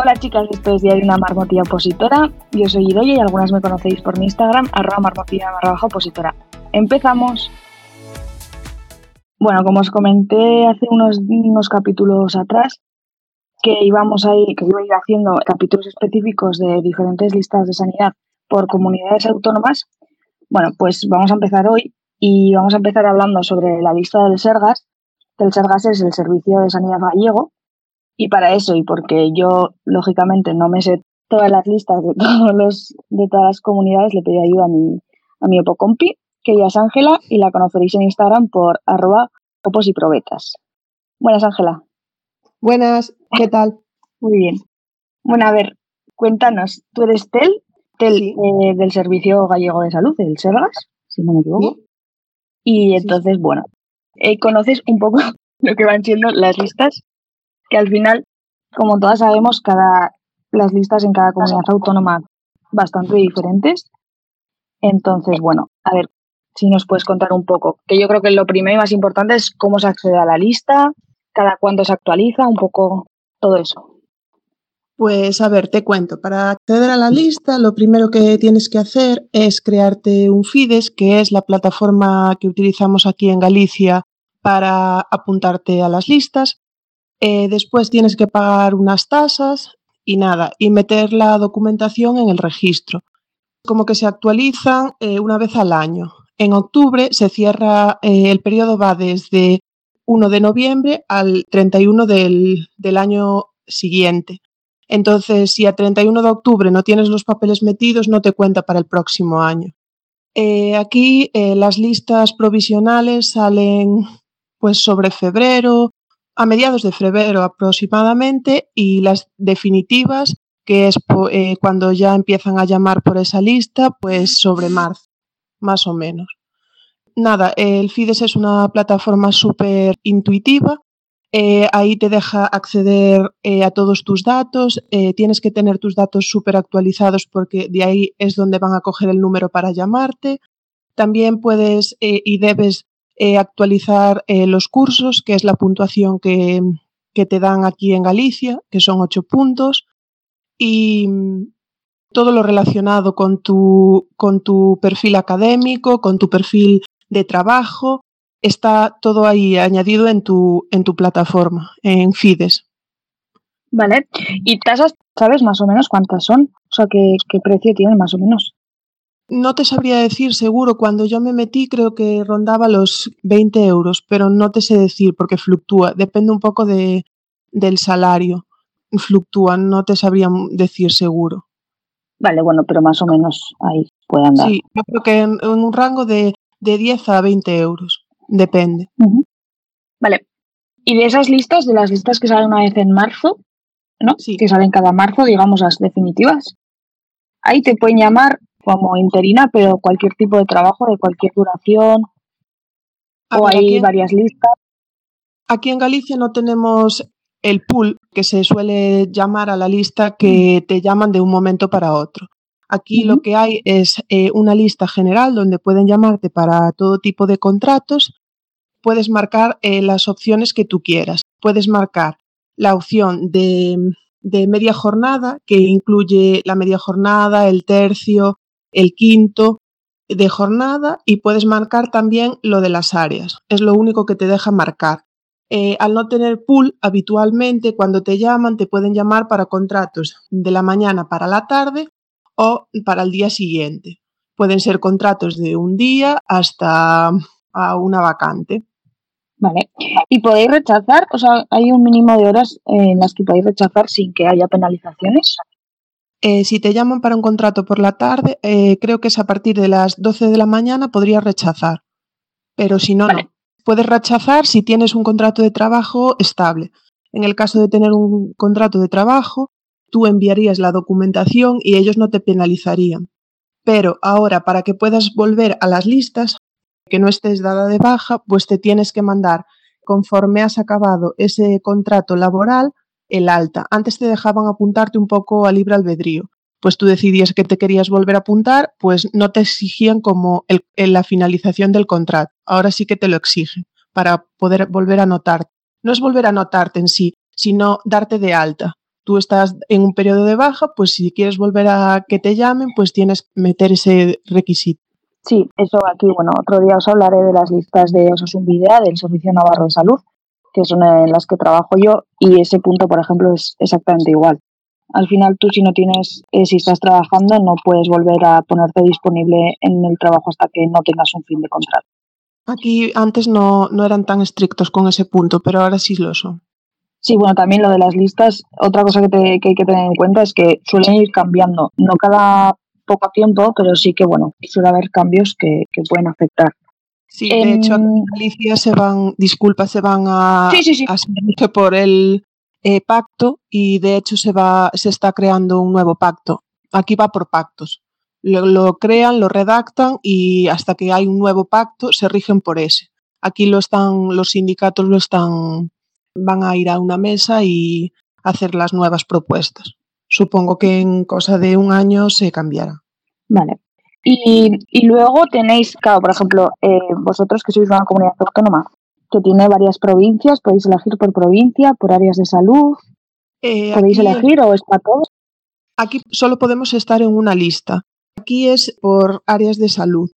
Hola chicas, esto es Diario de una marmotilla opositora. Yo soy Idoya y algunas me conocéis por mi Instagram, arroba marmotilla barra baja opositora. Empezamos. Bueno, como os comenté hace unos, unos capítulos atrás, que íbamos a ir, que iba a ir haciendo capítulos específicos de diferentes listas de sanidad por comunidades autónomas. Bueno, pues vamos a empezar hoy y vamos a empezar hablando sobre la lista del Sergas. El Sergas es el Servicio de Sanidad Gallego y para eso y porque yo lógicamente no me sé todas las listas de todos los de todas las comunidades, le pedí ayuda a mi a mi opocompi, que ella es Ángela y la conoceréis en Instagram por arroba opos y probetas. Buenas, Ángela. Buenas, ¿qué tal? Muy bien. Bueno, a ver, cuéntanos, tú eres Tel, Tel Sí. eh, del Servicio Gallego de Salud, el SERGAS, si no me equivoco. Sí. Y entonces, bueno, eh, conoces un poco lo que van siendo las listas, que al final, como todas sabemos, cada las listas en cada comunidad autónoma bastante diferentes. Entonces, bueno, a ver si nos puedes contar un poco, que yo creo que lo primero y más importante es cómo se accede a la lista, cada cuándo se actualiza, un poco todo eso. Pues a ver, te cuento. Para acceder a la lista, lo primero que tienes que hacer es crearte un FIDES, que es la plataforma que utilizamos aquí en Galicia para apuntarte a las listas. Eh, después tienes que pagar unas tasas y nada, y meter la documentación en el registro. Como que se actualizan eh, una vez al año. En octubre se cierra, eh, el periodo va desde 1 de noviembre al 31 del, del año siguiente. Entonces, si a 31 de octubre no tienes los papeles metidos, no te cuenta para el próximo año. Aquí las listas provisionales salen pues sobre febrero, a mediados de febrero aproximadamente, y las definitivas, que es eh, cuando ya empiezan a llamar por esa lista, pues sobre marzo, más o menos. Nada, el FIDES es una plataforma súper intuitiva. eh, ahí te deja acceder eh, a todos tus datos. tienes que tener tus datos súper actualizados porque de ahí es donde van a coger el número para llamarte. También puedes y debes eh, actualizar eh, los cursos, que es la puntuación que, que te dan aquí en Galicia, que son ocho puntos. Y mm, todo lo relacionado con tu, con tu perfil académico, con tu perfil de trabajo, está todo ahí añadido en tu, en tu plataforma, en Fides. Vale. ¿Y tasas, sabes más o menos cuántas son? O sea, ¿qué, qué precio tienen más o menos? No te sabría decir seguro, cuando yo me metí creo que rondaba los 20 euros, pero no te sé decir porque fluctúa, depende un poco de, del salario, fluctúa, no te sabría decir seguro. Vale, bueno, pero más o menos ahí puede andar. Sí, yo creo que en, en un rango de, de 10 a 20 euros, depende. Vale. Y de esas listas, de las listas que salen una vez en marzo, ¿no? Sí. Que salen cada marzo, digamos, las definitivas. Ahí te pueden llamar como interina, pero cualquier tipo de trabajo, de cualquier duración, A o ver, hay aquí varias listas. Aquí en Galicia no tenemos el pool que se suele llamar a la lista que te llaman de un momento para otro. Aquí lo que hay es eh, una lista general donde pueden llamarte para todo tipo de contratos. Puedes marcar eh, las opciones que tú quieras. Puedes marcar la opción de, de media jornada, que incluye la media jornada, el tercio, el quinto de jornada, y puedes marcar también lo de las áreas. Es lo único que te deja marcar. Eh, al no tener pool, habitualmente cuando te llaman te pueden llamar para contratos de la mañana para la tarde o para el día siguiente. Pueden ser contratos de un día hasta a una vacante. Vale. ¿Y podéis rechazar? O sea, ¿hay un mínimo de horas en las que podéis rechazar sin que haya penalizaciones? Eh, si te llaman para un contrato por la tarde, eh, creo que es a partir de las 12 de la mañana podrías rechazar. Pero si no, Vale. no. Puedes rechazar si tienes un contrato de trabajo estable. En el caso de tener un contrato de trabajo, tú enviarías la documentación y ellos no te penalizarían. Pero ahora, para que puedas volver a las listas, que no estés dada de baja, pues te tienes que mandar, conforme has acabado ese contrato laboral, el alta. Antes te dejaban apuntarte un poco a libre albedrío. Pues tú decidías que te querías volver a apuntar, pues no te exigían como el, en la finalización del contrato. Ahora sí que te lo exigen para poder volver a anotar. No es volver a anotarte en sí, sino darte de alta. tú estás en un periodo de baja, pues si quieres volver a que te llamen, pues tienes que meter ese requisito. Sí, eso aquí, bueno, otro día os hablaré de las listas de Osasun Videa del Servicio Navarro de Salud, que son en las que trabajo yo, y ese punto, por ejemplo, es exactamente igual. Al final tú si no tienes, eh, si estás trabajando, no puedes volver a ponerte disponible en el trabajo hasta que no tengas un fin de contrato. Aquí antes no, no eran tan estrictos con ese punto, pero ahora sí lo son. Sí, bueno, también lo de las listas, otra cosa que, te, que hay que tener en cuenta es que suelen ir cambiando, no cada poco tiempo, pero sí que, bueno, suele haber cambios que, que pueden afectar. Sí, de hecho, en Galicia se van, disculpa, se van a, sí, sí, sí. a por el eh, pacto y de hecho se va, se está creando un nuevo pacto. Aquí va por pactos. Lo, lo, crean, lo redactan y hasta que hay un nuevo pacto se rigen por ese. Aquí lo están, los sindicatos lo están, van a ir a una mesa y hacer las nuevas propuestas. Supongo que en cosa de un año se cambiará. Vale. Y, y luego tenéis, claro, por ejemplo, eh, vosotros que sois una comunidad autónoma que tiene varias provincias, podéis elegir por provincia, por áreas de salud, Eh, podéis aquí, elegir o es para todos. aquí solo podemos estar en una lista. Aquí es por áreas de salud.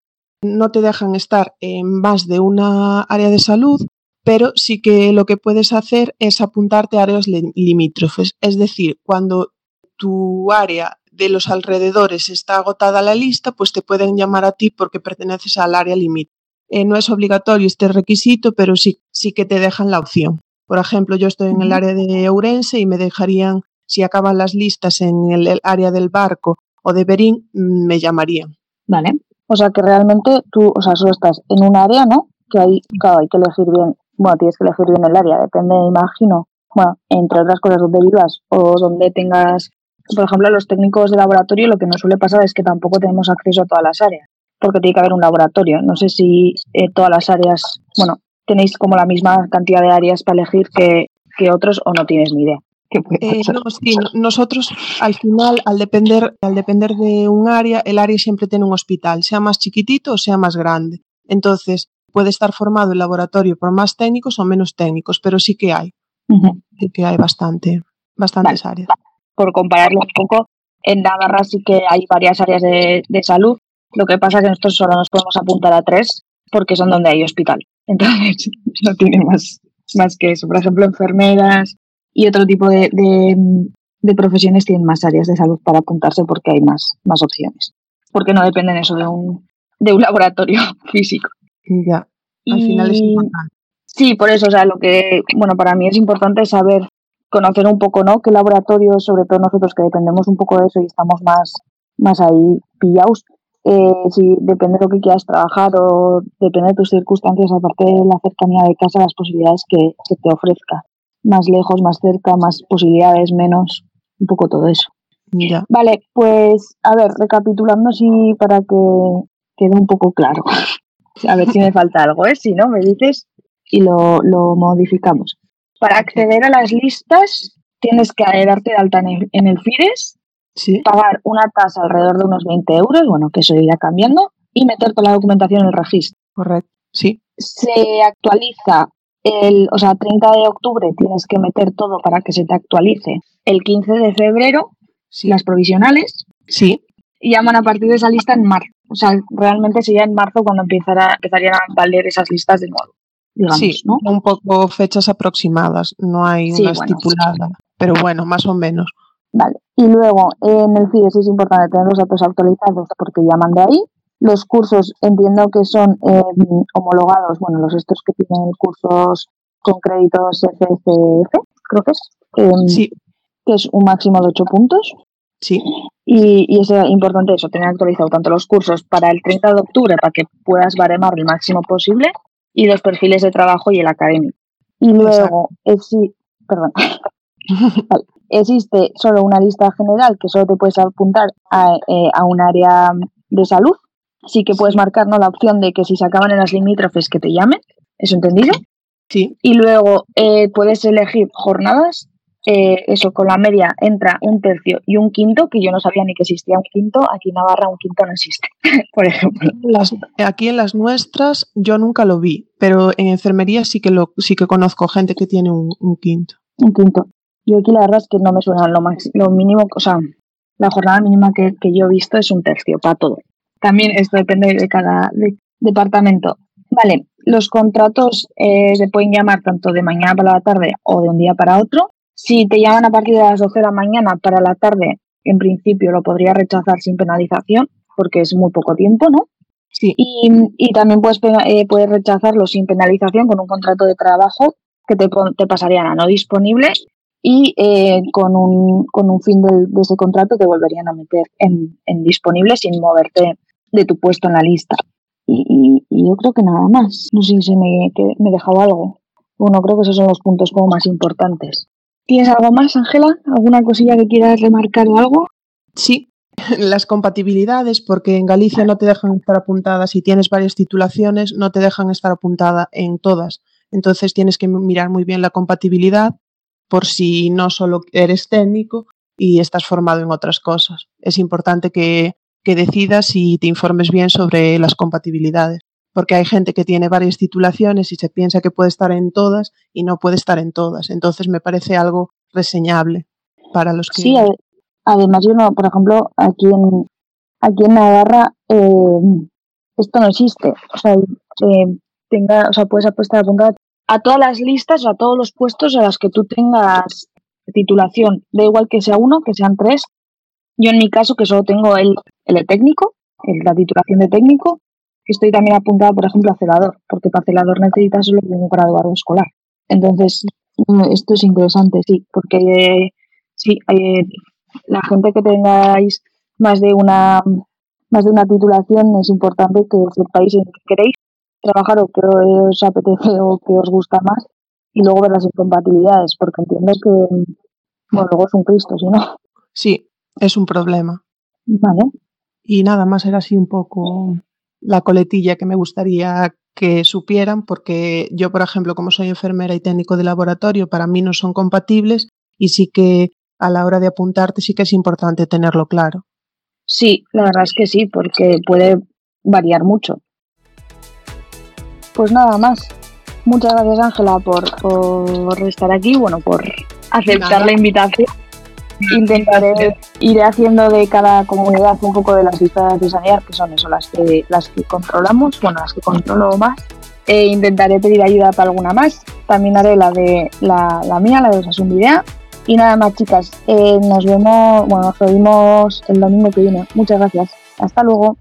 No te dejan estar en más de una área de salud, pero sí que lo que puedes hacer es apuntarte a áreas li- limítrofes. Es decir, cuando tu área de los alrededores está agotada la lista, pues te pueden llamar a ti porque perteneces al área limítrofe. Eh, no es obligatorio este requisito, pero sí, sí que te dejan la opción. Por ejemplo, yo estoy en el área de Ourense y me dejarían, si acaban las listas en el, el área del barco o de Berín, mm, me llamarían. Vale. O sea que realmente tú, o sea, solo estás en un área, ¿no? Que hay, claro, hay que elegir bien, bueno, tienes que elegir bien el área, depende, imagino, bueno, entre otras cosas, donde vivas o donde tengas, por ejemplo, los técnicos de laboratorio, lo que nos suele pasar es que tampoco tenemos acceso a todas las áreas, porque tiene que haber un laboratorio. No sé si eh, todas las áreas, bueno, tenéis como la misma cantidad de áreas para elegir que, que otros o no tienes ni idea. ¿Qué puede Eh, no, sí, no- nosotros al final, al depender, al depender de un área, el área siempre tiene un hospital, sea más chiquitito o sea más grande. Entonces, puede estar formado el laboratorio por más técnicos o menos técnicos, pero sí que hay, sí que hay bastante, bastantes áreas. Por compararlo un poco, en Navarra sí que hay varias áreas de, de salud. Lo que pasa es que nosotros solo nos podemos apuntar a tres porque son donde hay hospital. Entonces, no tiene más, más que eso. Por ejemplo, enfermeras y otro tipo de, de, de profesiones tienen más áreas de salud para apuntarse porque hay más, más opciones. Porque no dependen eso de un, de un laboratorio físico. Ya, al final es importante. Sí, por eso, o sea, lo que, bueno, para mí es importante saber, conocer un poco, ¿no? Qué laboratorios, sobre todo nosotros que dependemos un poco de eso y estamos más, más ahí pillados, eh, si depende de lo que quieras trabajar o depende de tus circunstancias, aparte de la cercanía de casa, las posibilidades que, que te ofrezca. Más lejos, más cerca, más posibilidades, menos, un poco todo eso. Ya. Vale, pues, a ver, recapitulando así para que quede un poco claro. A ver si me falta algo, ¿eh? Si no, me dices y lo, lo modificamos. Para acceder a las listas, tienes que darte de alta en el, en el Sí, pagar una tasa alrededor de unos 20 euros, bueno, que eso irá cambiando, y meter toda la documentación en el registro. correcto. Sí, Se actualiza el, o sea, 30 de octubre tienes que meter todo para que se te actualice. El 15 de febrero, sí, las provisionales, sí, y llaman a partir de esa lista en marzo. O sea, realmente sería en marzo cuando empezará, empezarían a valer esas listas de nuevo, digamos, sí, ¿no? un poco fechas aproximadas, no hay Sí, una bueno. estipulada, pero bueno, más o menos. Vale. Y luego, en el FIDES es importante tener los datos actualizados porque llaman de ahí. Los cursos entiendo que son eh, homologados, bueno, los estos que tienen cursos con créditos FCF, creo que es, em, Sí, que es un máximo de 8 puntos. sí, Y, y es eh, importante eso, tener actualizado tanto los cursos para el 30 de octubre para que puedas baremar el máximo posible y los perfiles de trabajo y el académico. Y luego, exi- perdón, Vale. existe solo una lista general que solo te puedes apuntar a, eh, a un área de salud. Sí que puedes marcar ¿no? la opción de que si se acaban en las limítrofes que te llamen, ¿eso entendido? sí, Y luego eh, puedes elegir jornadas. Eh, eso, con la media entra un tercio y un quinto, que yo no sabía ni que existía un quinto. Aquí en Navarra un quinto no existe, por ejemplo. Las- aquí en las nuestras yo nunca lo vi, pero en enfermería sí que lo sí que conozco gente que tiene un, un quinto. Un quinto. Yo aquí la verdad es que no me suena lo, lo mínimo, o sea, la jornada mínima que, yo he visto es un tercio para todo. También esto depende de cada departamento. Vale, los contratos eh, se pueden llamar tanto de mañana para la tarde o de un día para otro. Si te llaman a partir de las 12 de la mañana para la tarde, en principio lo podría rechazar sin penalización, porque es muy poco tiempo, ¿no? Sí. Y, también puedes, eh, puedes rechazarlo sin penalización con un contrato de trabajo que te, te pasarían a no disponible y eh, con, un, con un fin de, ese contrato te volverían a meter en, en, disponible sin moverte de tu puesto en la lista. Y, yo creo que nada más. No sé si me, que me he dejado algo. Bueno, creo que esos son los puntos como más importantes. ¿Tienes algo más, Ángela? ¿Alguna cosilla que quieras remarcar o algo? Sí, las compatibilidades, porque en Galicia no te dejan estar apuntada, si tienes varias titulaciones, no te dejan estar apuntada en todas. Entonces tienes que mirar muy bien la compatibilidad por si no solo eres técnico y estás formado en otras cosas. Es importante que, decidas y te informes bien sobre las compatibilidades, porque hay gente que tiene varias titulaciones y se piensa que puede estar en todas y no puede estar en todas. Entonces me parece algo reseñable para los que... Sí, además yo no, por ejemplo, aquí en, aquí en Navarra eh, esto no existe. O sea, eh, tenga, o sea, puedes apostar apuntada a todas las listas, a todos los puestos a los que tú tengas titulación. Da igual que sea uno, que sean tres. Yo en mi caso, que solo tengo el, el técnico, la titulación de técnico, estoy también apuntada, por ejemplo, a celador, porque para celador necesitas solo un graduado escolar. Entonces, mm, esto es interesante, sí, porque sí, eh, la gente que tengáis más de una más de una titulación es importante que sepáis en qué queréis trabajar o que os apetece o que os gusta más y luego ver las incompatibilidades, porque entiendo que, bueno, luego es un Cristo, si no. Sí, es un problema. Vale. Y nada más era así un poco la coletilla que me gustaría que supieran, porque yo, por ejemplo, como soy enfermera y técnico de laboratorio, para mí no son compatibles y sí que a la hora de apuntarte sí que es importante tenerlo claro. Sí, la verdad es que sí, porque puede variar mucho. Pues nada más. Muchas gracias Ángela por, por, estar aquí, bueno, por aceptar la invitación. Intentaré, iré haciendo de cada comunidad un poco de las listas de sanidad, que son eso, las que, las que controlamos, bueno, las que controlo más. E intentaré pedir ayuda para alguna más. También haré la de la, la mía, la de Osasun Video. Y nada más, chicas. Eh, nos vemos, bueno, nos vemos el domingo que viene. Muchas gracias. Hasta luego.